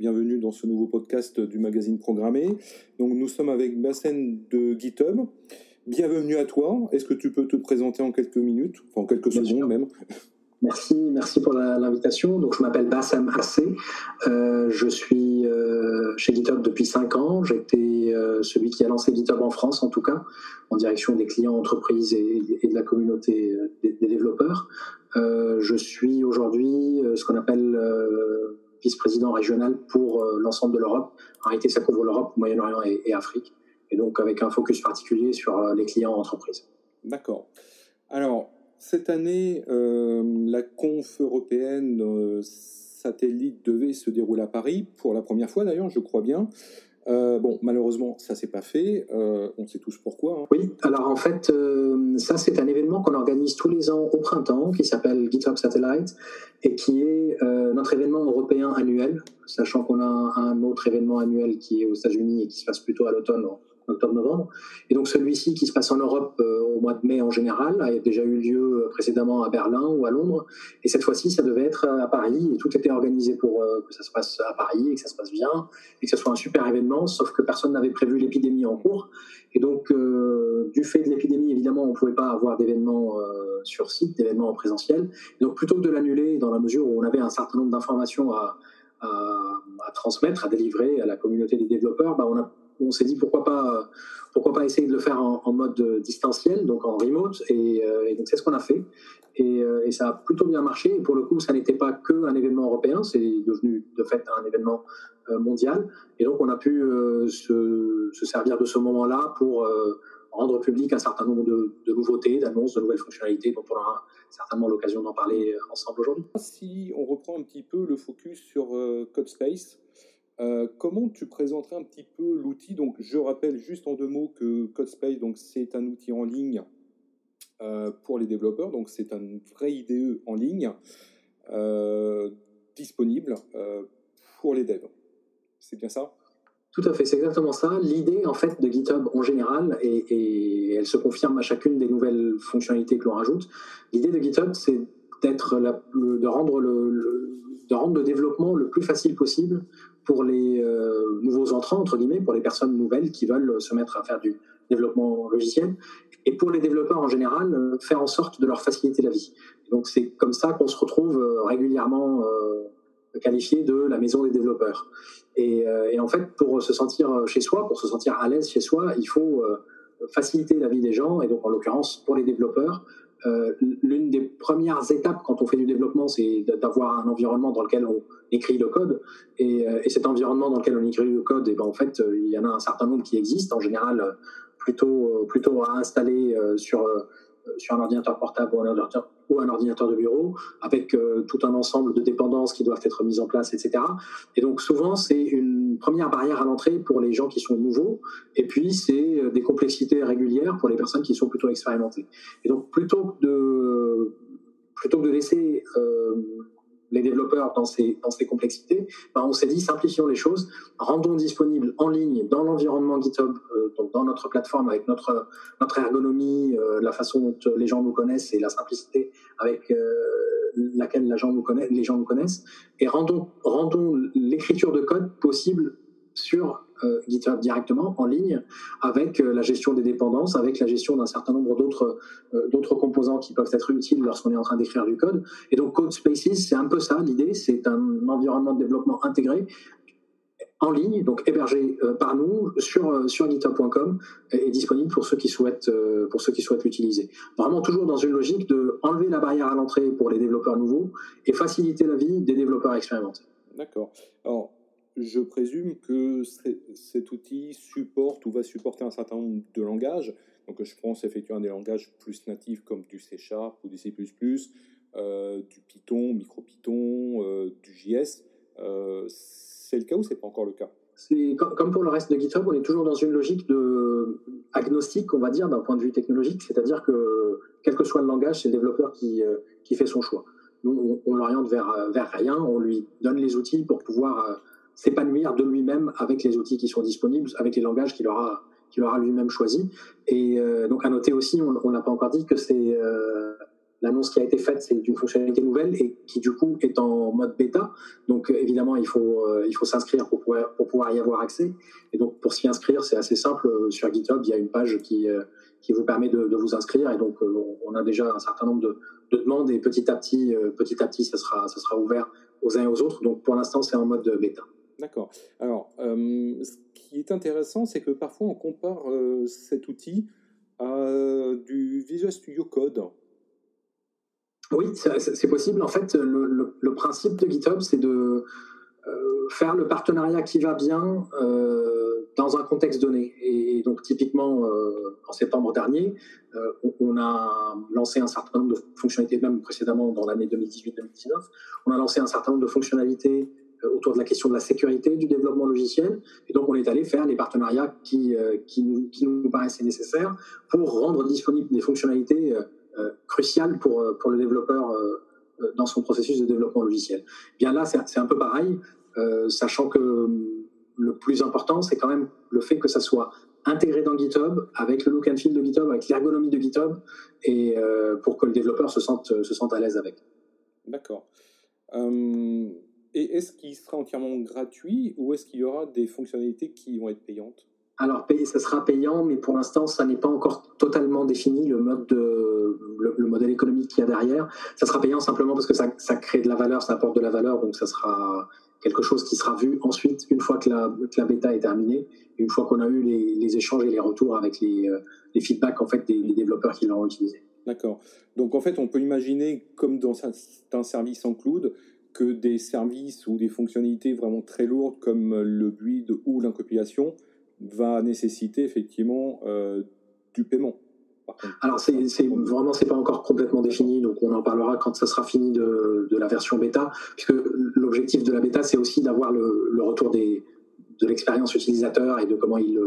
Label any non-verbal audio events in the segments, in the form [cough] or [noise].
Bienvenue dans ce nouveau podcast du magazine Programmé. Donc nous sommes avec Bassène de GitHub. Bienvenue à toi. Est-ce que tu peux te présenter en quelques minutes, enfin en quelques secondes même Merci, merci pour l'invitation. Donc, je m'appelle Bassam Hassé. Euh, je suis euh, chez GitHub depuis 5 ans. J'étais euh, celui qui a lancé GitHub en France, en tout cas, en direction des clients, entreprises et, de la communauté des, développeurs. je suis aujourd'hui ce qu'on appelle vice-président régional pour l'ensemble de l'Europe. En réalité, ça couvre l'Europe, Moyen-Orient et, Afrique. Et donc, avec un focus particulier sur les clients entreprises. D'accord. Alors, cette année, euh, la conf européenne euh, satellite devait se dérouler à Paris, pour la première fois d'ailleurs, je crois bien. Euh, bon, malheureusement, ça s'est pas fait. on sait tous pourquoi. Hein. Oui, alors en fait, ça c'est un événement qu'on organise tous les ans au printemps, qui s'appelle GitHub Satellite, et qui est notre événement européen annuel, sachant qu'on a un, autre événement annuel qui est aux États-Unis et qui se passe plutôt à l'automne octobre-novembre. Et donc celui-ci qui se passe en Europe euh, au mois de mai en général a déjà eu lieu euh, précédemment à Berlin ou à Londres. Et cette fois-ci, ça devait être à Paris et tout était organisé pour euh, que ça se passe à Paris et que ça se passe bien et que ce soit un super événement, sauf que personne n'avait prévu l'épidémie en cours. Et donc, du fait de l'épidémie, évidemment, on ne pouvait pas avoir d'événements sur site, d'événements en présentiel. Et donc, plutôt que de l'annuler, dans la mesure où on avait un certain nombre d'informations à, à, transmettre, à délivrer à la communauté des développeurs, bah on a on s'est dit pourquoi pas, pourquoi pas essayer de le faire en, mode distanciel, donc en remote, et, euh, donc c'est ce qu'on a fait. Euh, et, ça a plutôt bien marché. Et pour le coup, ça n'était pas que un événement européen, c'est devenu de fait un événement euh, mondial. Et donc on a pu se, servir de ce moment-là pour rendre public un certain nombre de, nouveautés, d'annonces, de nouvelles fonctionnalités dont on aura certainement l'occasion d'en parler ensemble aujourd'hui. Si on reprend un petit peu le focus sur CodeSpace, euh, comment tu présenterais un petit peu l'outil? Donc, je rappelle juste en deux mots que CodeSpace, donc c'est un outil en ligne euh, pour les développeurs. Donc, c'est un vrai IDE en ligne euh, disponible pour les devs. C'est bien ça? Tout à fait, c'est exactement ça. L'idée en fait de GitHub en général, et, elle se confirme à chacune des nouvelles fonctionnalités que l'on rajoute, l'idée de GitHub, c'est de rendre le, développement le plus facile possible pour les euh, nouveaux entrants, entre guillemets, pour les personnes nouvelles qui veulent se mettre à faire du développement logiciel, et pour les développeurs en général, euh, faire en sorte de leur faciliter la vie. Donc c'est comme ça qu'on se retrouve euh, régulièrement qualifié de la maison des développeurs. Et, en fait, pour se sentir chez soi, pour se sentir à l'aise chez soi, il faut faciliter la vie des gens, et donc en l'occurrence pour les développeurs, euh, l'une des premières étapes quand on fait du développement, c'est d'avoir un environnement dans lequel on écrit le code. Et, euh, cet environnement dans lequel on écrit le code, et ben en fait, euh, il y en a un certain nombre qui existent, en général plutôt, plutôt à installer sur sur un ordinateur portable ou un ordinateur, ou un ordinateur de bureau, avec tout un ensemble de dépendances qui doivent être mises en place, etc. Et donc souvent, c'est une première barrière à l'entrée pour les gens qui sont nouveaux, et puis c'est euh, des complexités régulières pour les personnes qui sont plutôt expérimentées. Et donc plutôt que de, plutôt que de laisser les développeurs dans ces, dans ces complexités, ben on s'est dit simplifions les choses, rendons disponible en ligne dans l'environnement GitHub, euh, donc dans notre plateforme avec notre, notre ergonomie, euh, la façon dont les gens nous connaissent et la simplicité avec euh, laquelle les gens nous connaissent, et rendons, rendons l'écriture de code possible sur euh, GitHub directement en ligne avec euh, la gestion des dépendances, avec la gestion d'un certain nombre d'autres euh, d'autres composants qui peuvent être utiles lorsqu'on est en train d'écrire du code. Et donc Code Spaces, c'est un peu ça l'idée, c'est un environnement de développement intégré en ligne, donc hébergé par nous sur, sur github.com et disponible pour ceux qui souhaitent pour l'utiliser. Vraiment toujours dans une logique de enlever la barrière à l'entrée pour les développeurs nouveaux et faciliter la vie des développeurs expérimentés. D'accord. Alors je présume que cet outil supporte ou va supporter un certain nombre de langages. Donc, je pense effectivement des langages plus natifs comme du C Sharp ou du C, euh, du Python, MicroPython, euh, du JS. Euh, c'est le cas ou c'est pas encore le cas? Comme pour le reste de GitHub, on est toujours dans une logique de agnostique, on va dire, d'un point de vue technologique, c'est-à-dire que quel que soit le langage, c'est le développeur qui, qui fait son choix. Nous, on, l'oriente vers, vers rien, on lui donne les outils pour pouvoir s'épanouir de lui-même avec les outils qui sont disponibles, avec les langages qu'il aura, qu'il aura lui-même choisi. Et euh, donc à noter aussi, on n'a pas encore dit que c'est euh, l'annonce qui a été faite, c'est d'une fonctionnalité nouvelle et qui du coup est en mode bêta. Donc évidemment, il faut, il faut s'inscrire pour pouvoir, pour pouvoir y avoir accès. Et donc pour s'y inscrire, c'est assez simple. Sur GitHub, il y a une page qui, qui vous permet de, vous inscrire. Et donc on a déjà un certain nombre de, de demandes et petit à petit, petit à petit, ça sera, ça sera ouvert aux uns et aux autres. Donc pour l'instant, c'est en mode bêta. D'accord. Alors, ce qui est intéressant, c'est que parfois on compare cet outil à du Visual Studio Code. Oui, c'est possible. En fait, le, principe de GitHub, c'est de euh, faire le partenariat qui va bien euh, dans un contexte donné. Et donc, typiquement, euh, en septembre dernier, on, a lancé un certain nombre de fonctionnalités, même précédemment dans l'année 2018-2019, on a lancé un certain nombre de fonctionnalités autour de la question de la sécurité du développement logiciel. Et donc, on est allé faire les partenariats qui, qui, nous, qui nous paraissaient nécessaires pour rendre disponibles des fonctionnalités euh, crucial pour, euh, pour le développeur euh, dans son processus de développement logiciel. Bien là, c'est un peu pareil, sachant que le plus important, c'est quand même le fait que ça soit intégré dans GitHub, avec le look and feel de GitHub, avec l'ergonomie de GitHub, et pour que le développeur se sente, se sente à l'aise avec. D'accord. Et est-ce qu'il sera entièrement gratuit ou est-ce qu'il y aura des fonctionnalités qui vont être payantes? Alors, ça sera payant, mais pour l'instant, ça n'est pas encore totalement défini le mode de, le, modèle économique qu'il y a derrière. Ça sera payant simplement parce que ça, ça, crée de la valeur, ça apporte de la valeur, donc ça sera quelque chose qui sera vu ensuite une fois que la, la bêta est terminée, une fois qu'on a eu les, les, échanges et les retours avec les, euh, les feedbacks en fait des, développeurs qui l'ont utilisé. D'accord. Donc en fait, on peut imaginer comme dans un service en cloud que des services ou des fonctionnalités vraiment très lourdes comme le build ou l'incompilation va nécessiter effectivement euh, du paiement. Alors c'est, vraiment c'est pas encore complètement défini, donc on en parlera quand ça sera fini de, la version bêta, puisque l'objectif de la bêta c'est aussi d'avoir le, retour des, de l'expérience utilisateur et de comment ils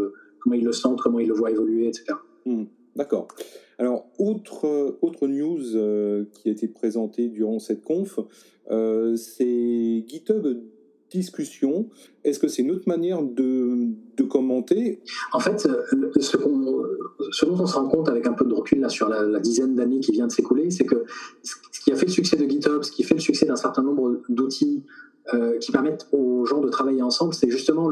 comment ils le sentent, comment ils le voient évoluer, etc. Hmm, d'accord. Alors autre autre news euh, qui a été présentée durant cette conf, euh, c'est GitHub discussion. Est-ce que c'est une autre manière de, commenter? En fait, euh, ce, dont on se rend compte avec un peu de recul là, sur la, dizaine d'années qui vient de s'écouler, c'est que ce qui a fait le succès de GitHub, ce qui fait le succès d'un certain nombre d'outils euh, qui permettent aux gens de travailler ensemble, c'est justement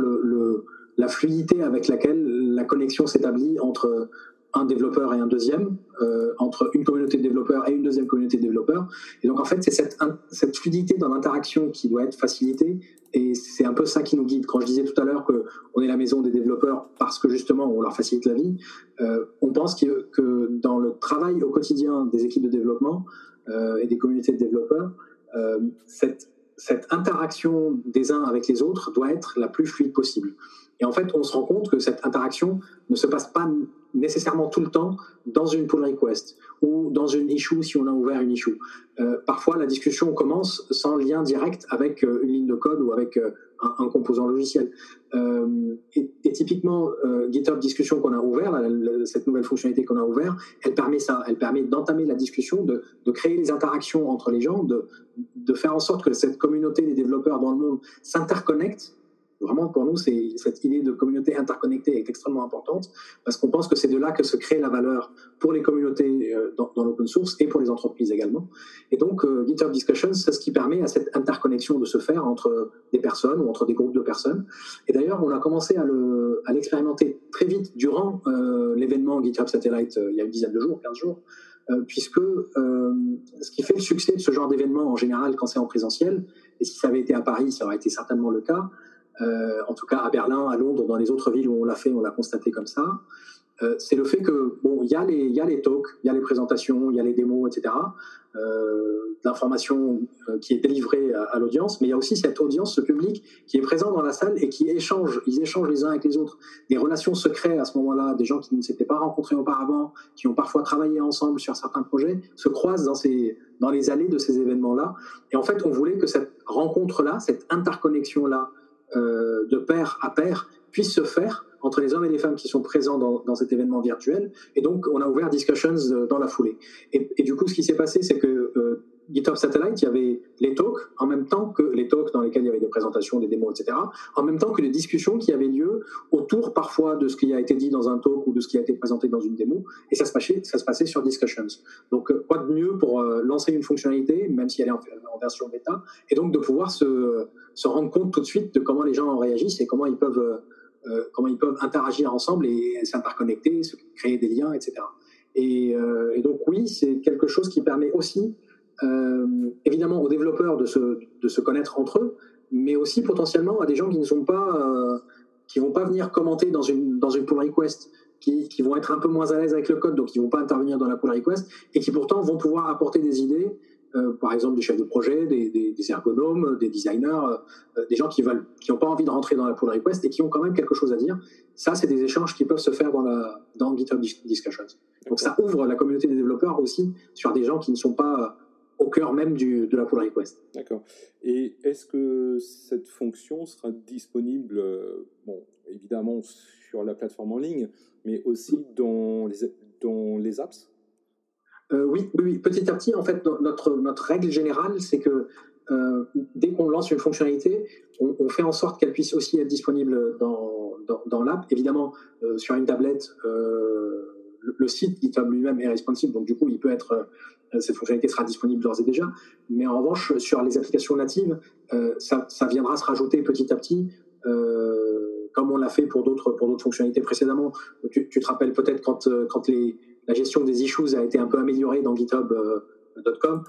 la fluidité avec laquelle la connexion s'établit entre un développeur et un deuxième, euh, entre une communauté de développeurs et une deuxième communauté de développeurs. Et donc en fait, c'est cette, cette, fluidité dans l'interaction qui doit être facilitée. Et c'est un peu ça qui nous guide. Quand je disais tout à l'heure qu'on est la maison des développeurs parce que justement on leur facilite la vie, euh, on pense que, que, dans le travail au quotidien des équipes de développement euh, et des communautés de développeurs, cette, cette interaction des uns avec les autres doit être la plus fluide possible. Et en fait, on se rend compte que cette interaction ne se passe pas nécessairement tout le temps dans une pull request ou dans une issue si on a ouvert une issue. Euh, parfois, la discussion commence sans lien direct avec euh, une ligne de code ou avec euh, un, composant logiciel. Et, typiquement, GitHub Discussion qu'on a ouvert, cette nouvelle fonctionnalité qu'on a ouvert, elle permet ça. Elle permet d'entamer la discussion, de, créer les interactions entre les gens, de faire en sorte que cette communauté des développeurs dans le monde s'interconnecte Vraiment, pour nous, cette idée de communauté interconnectée est extrêmement importante parce qu'on pense que c'est de là que se crée la valeur pour les communautés euh, dans, l'open source et pour les entreprises également. Et donc, euh, GitHub Discussions, c'est ce qui permet à cette interconnexion de se faire entre des personnes ou entre des groupes de personnes. Et d'ailleurs, on a commencé à l'expérimenter très vite durant euh, l'événement GitHub Satellite il y a une dizaine de jours, 15 jours, puisque ce qui fait le succès de ce genre d'événement en général quand c'est en présentiel, et si ça avait été à Paris, ça aurait été certainement le cas, euh, en tout cas à Berlin, à Londres, dans les autres villes où on l'a fait, on l'a constaté comme ça. Euh, c'est le fait que bon, il y a les, talks, il y a les présentations, il y a les démos, etc. Euh, l'information qui est délivrée à, l'audience, mais il y a aussi cette audience, ce public qui est présent dans la salle et qui échange. Ils échangent les uns avec les autres. Des relations secrètes à ce moment-là, des gens qui ne s'étaient pas rencontrés auparavant, qui ont parfois travaillé ensemble sur certains projets, se croisent dans dans les allées de ces événements-là. Et en fait, on voulait que cette rencontre-là, cette interconnexion-là, euh, de pair à pair puisse se faire entre les hommes et les femmes qui sont présents dans, cet événement virtuel. Et donc, on a ouvert Discussions euh, dans la foulée. Et, du coup, ce qui s'est passé, c'est que euh, GitHub Satellite, il y avait les talks en même temps que les talks dans lesquels il y avait des présentations, des démos, etc. En même temps que les discussions qui avaient lieu autour parfois de ce qui a été dit dans un talk ou de ce qui a été présenté dans une démo. Et ça se passait, ça se passait sur Discussions. Donc, quoi de mieux pour lancer une fonctionnalité, même si elle est en, version bêta, et donc de pouvoir se, se, rendre compte tout de suite de comment les gens réagissent et comment ils peuvent, comment ils peuvent interagir ensemble et s'interconnecter, créer des liens, etc. Et, et donc oui, c'est quelque chose qui permet aussi euh, évidemment aux développeurs de se, de se, connaître entre eux, mais aussi potentiellement à des gens qui ne sont pas, euh, qui vont pas venir commenter dans une, dans une pull request, qui, qui, vont être un peu moins à l'aise avec le code, donc qui vont pas intervenir dans la pull request, et qui pourtant vont pouvoir apporter des idées, euh, par exemple des chefs de projet, des, des, ergonomes, des designers, des gens qui veulent, qui n'ont pas envie de rentrer dans la pull request et qui ont quand même quelque chose à dire. Ça, c'est des échanges qui peuvent se faire dans, la, dans GitHub Discussions. Donc ça ouvre la communauté des développeurs aussi sur des gens qui ne sont pas au cœur même du, de la pull request. D'accord. Et est-ce que cette fonction sera disponible, euh, bon, évidemment sur la plateforme en ligne, mais aussi dans les, dans les apps? Euh, oui, oui, petit à petit, en fait, notre, règle générale, c'est que euh, dès qu'on lance une fonctionnalité, on, fait en sorte qu'elle puisse aussi être disponible dans, l'app. Évidemment, sur une tablette, le, site GitHub lui-même est responsive, donc du coup, il peut être euh, cette fonctionnalité sera disponible d'ores et déjà. Mais en revanche, sur les applications natives, euh, ça, viendra se rajouter petit à petit, euh, comme on l'a fait pour d'autres pour d'autres fonctionnalités précédemment. Tu, te rappelles peut-être quand quand les, la gestion des issues a été un peu améliorée dans GitHub.com.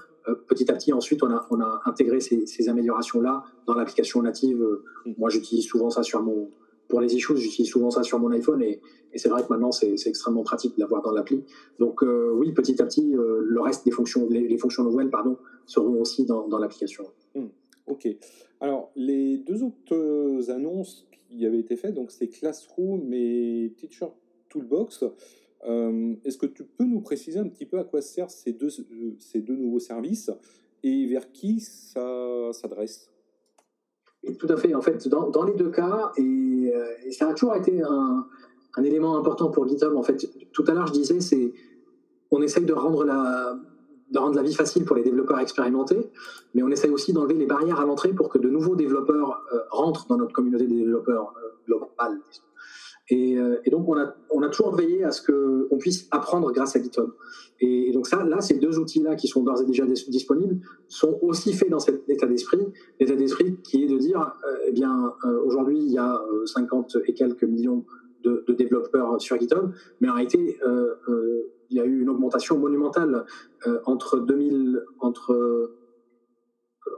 petit à petit, ensuite, on a, on a intégré ces, améliorations-là dans l'application native. Moi, j'utilise souvent ça sur mon, pour les issues, j'utilise souvent ça sur mon iPhone et, c'est vrai que maintenant c'est extrêmement pratique de l'avoir dans l'appli. Donc euh, oui, petit à petit, euh, le reste des fonctions, les, fonctions nouvelles, pardon, seront aussi dans, l'application. Hmm, ok. Alors les deux autres euh, annonces qui avaient été faites, donc c'est Classroom et Teacher Toolbox. Est-ce que tu peux nous préciser un petit peu à quoi servent ces deux, deux nouveaux services et vers qui ça s'adresse? Tout à fait. En fait, dans, les deux cas, et, euh, ça a toujours été un, élément important pour GitHub. En fait, tout à l'heure, je disais, c'est on essaye de rendre la de vie facile pour les développeurs expérimentés, mais on essaye aussi d'enlever les barrières à l'entrée pour que de nouveaux développeurs euh, rentrent dans notre communauté des développeurs euh, globale. Et, et, donc, on a, on a toujours veillé à ce qu'on puisse apprendre grâce à GitHub. Et, donc ça, là, ces deux outils-là qui sont d'ores et déjà disponibles sont aussi faits dans cet état d'esprit, l'état d'esprit qui est de dire, euh, eh bien, euh, aujourd'hui, il y a 50 euh, et quelques millions de, développeurs sur GitHub, mais en réalité, il y a eu une augmentation monumentale entre 2000, entre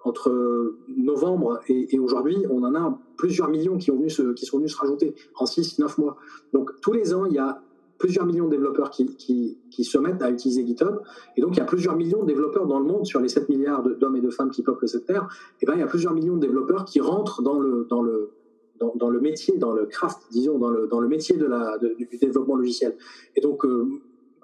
entre novembre et, aujourd'hui, on en a plusieurs millions qui, sont venus se rajouter en 6-9 mois. Donc tous les ans, il y a plusieurs millions de développeurs qui, se mettent à utiliser GitHub. Et donc, il y a plusieurs millions de développeurs dans le monde, sur les 7 milliards d'hommes et de femmes qui peuplent cette terre. Et ben, il y a plusieurs millions de développeurs qui rentrent dans le, métier, dans le craft, disons, dans le, métier de du développement logiciel. Et donc, euh,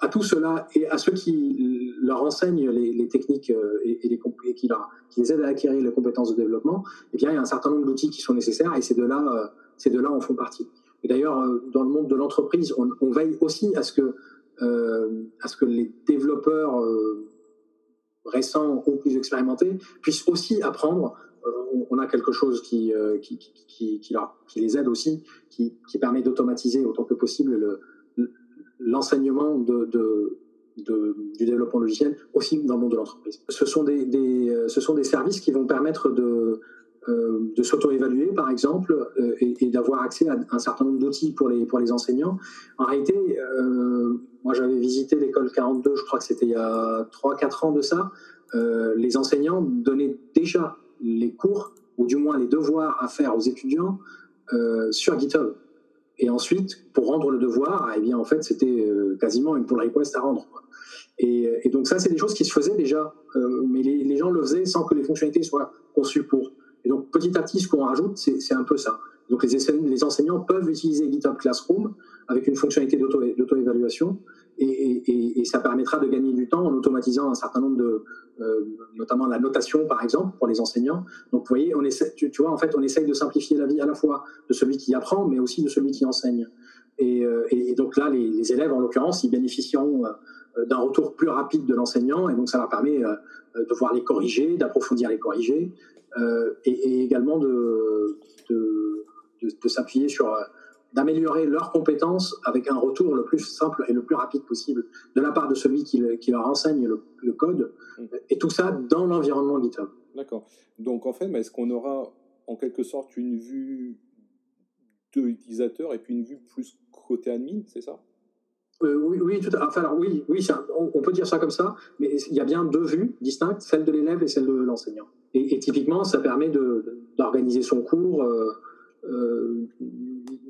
à tout cela et à ceux qui leur enseignent les, techniques euh, et, les, qui, leur, qui, les aident à acquérir les compétences de développement, eh bien, il y a un certain nombre d'outils qui sont nécessaires et ces deux-là, euh, ces deux-là en font partie. D'ailleurs, euh, dans le monde de l'entreprise, on, veille aussi à ce que, à ce que les développeurs récents ou plus expérimentés puissent aussi apprendre. on a quelque chose qui, qui, qui, qui, les aide aussi, qui, permet d'automatiser autant que possible l'enseignement de, du développement logiciel aussi dans le monde de l'entreprise. Ce, sont des, services qui vont permettre de, euh, s'auto-évaluer, par exemple, euh, et, d'avoir accès à un certain nombre d'outils pour les, pour les enseignants. En réalité, euh, moi j'avais visité l'école 42, je crois que c'était il y a 3-4 ans de ça. les enseignants donnaient déjà les cours, ou du moins les devoirs à faire aux étudiants sur GitHub. Et ensuite, pour rendre le devoir, eh bien, en fait, c'était quasiment une pull request à rendre. Et, donc ça, c'est des choses qui se faisaient déjà, mais les, gens le faisaient sans que les fonctionnalités soient conçues pour. Et donc, petit à petit, ce qu'on rajoute, c'est un peu ça. Donc, les, enseignants peuvent utiliser GitHub Classroom avec une fonctionnalité d'auto-évaluation et, ça permettra de gagner du temps en automatisant un certain nombre de, euh, notamment la notation par exemple pour les enseignants. Donc, vous voyez, on essaie, tu, vois, en fait, on essaye de simplifier la vie à la fois de celui qui apprend, mais aussi de celui qui enseigne. Et, donc là, les, élèves, en l'occurrence, ils bénéficieront d'un retour plus rapide de l'enseignant, et donc ça leur permet de voir les corriger, d'approfondir les corriger, et, également de, de, de s'appuyer sur d'améliorer leurs compétences avec un retour le plus simple et le plus rapide possible de la part de celui qui, leur enseigne le, code, mm. et tout ça dans l'environnement GitHub. D'accord. Donc en fait, est-ce qu'on aura en quelque sorte une vue de l'utilisateur et puis une vue plus côté admin, c'est ça? Euh, oui, oui, tout à, enfin, alors, oui, oui on, peut dire ça comme ça, mais il y a bien deux vues distinctes, celle de l'élève et celle de l'enseignant? Et, typiquement, ça permet d'organiser son cours. Euh, euh,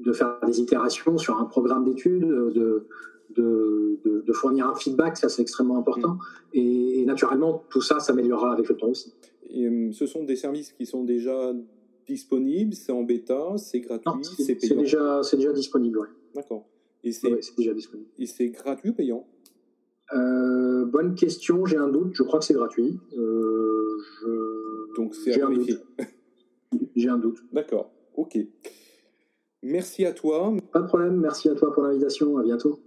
de faire des itérations sur un programme d'études, de, de, de, fournir un feedback, ça c'est extrêmement important. Mm. Et, naturellement, tout ça s'améliorera avec le temps aussi. Et, euh, ce sont des services qui sont déjà disponibles, c'est en bêta, c'est gratuit, c'est payant. C'est déjà, déjà disponible, oui. D'accord. Et c'est c'est gratuit ou payant? Euh, Bonne question, j'ai un doute. Je crois que c'est gratuit. Euh, je... Donc c'est à vérifier. [laughs] J'ai un doute. D'accord. Ok. Merci à toi. Pas de problème, merci à toi pour l'invitation, à bientôt.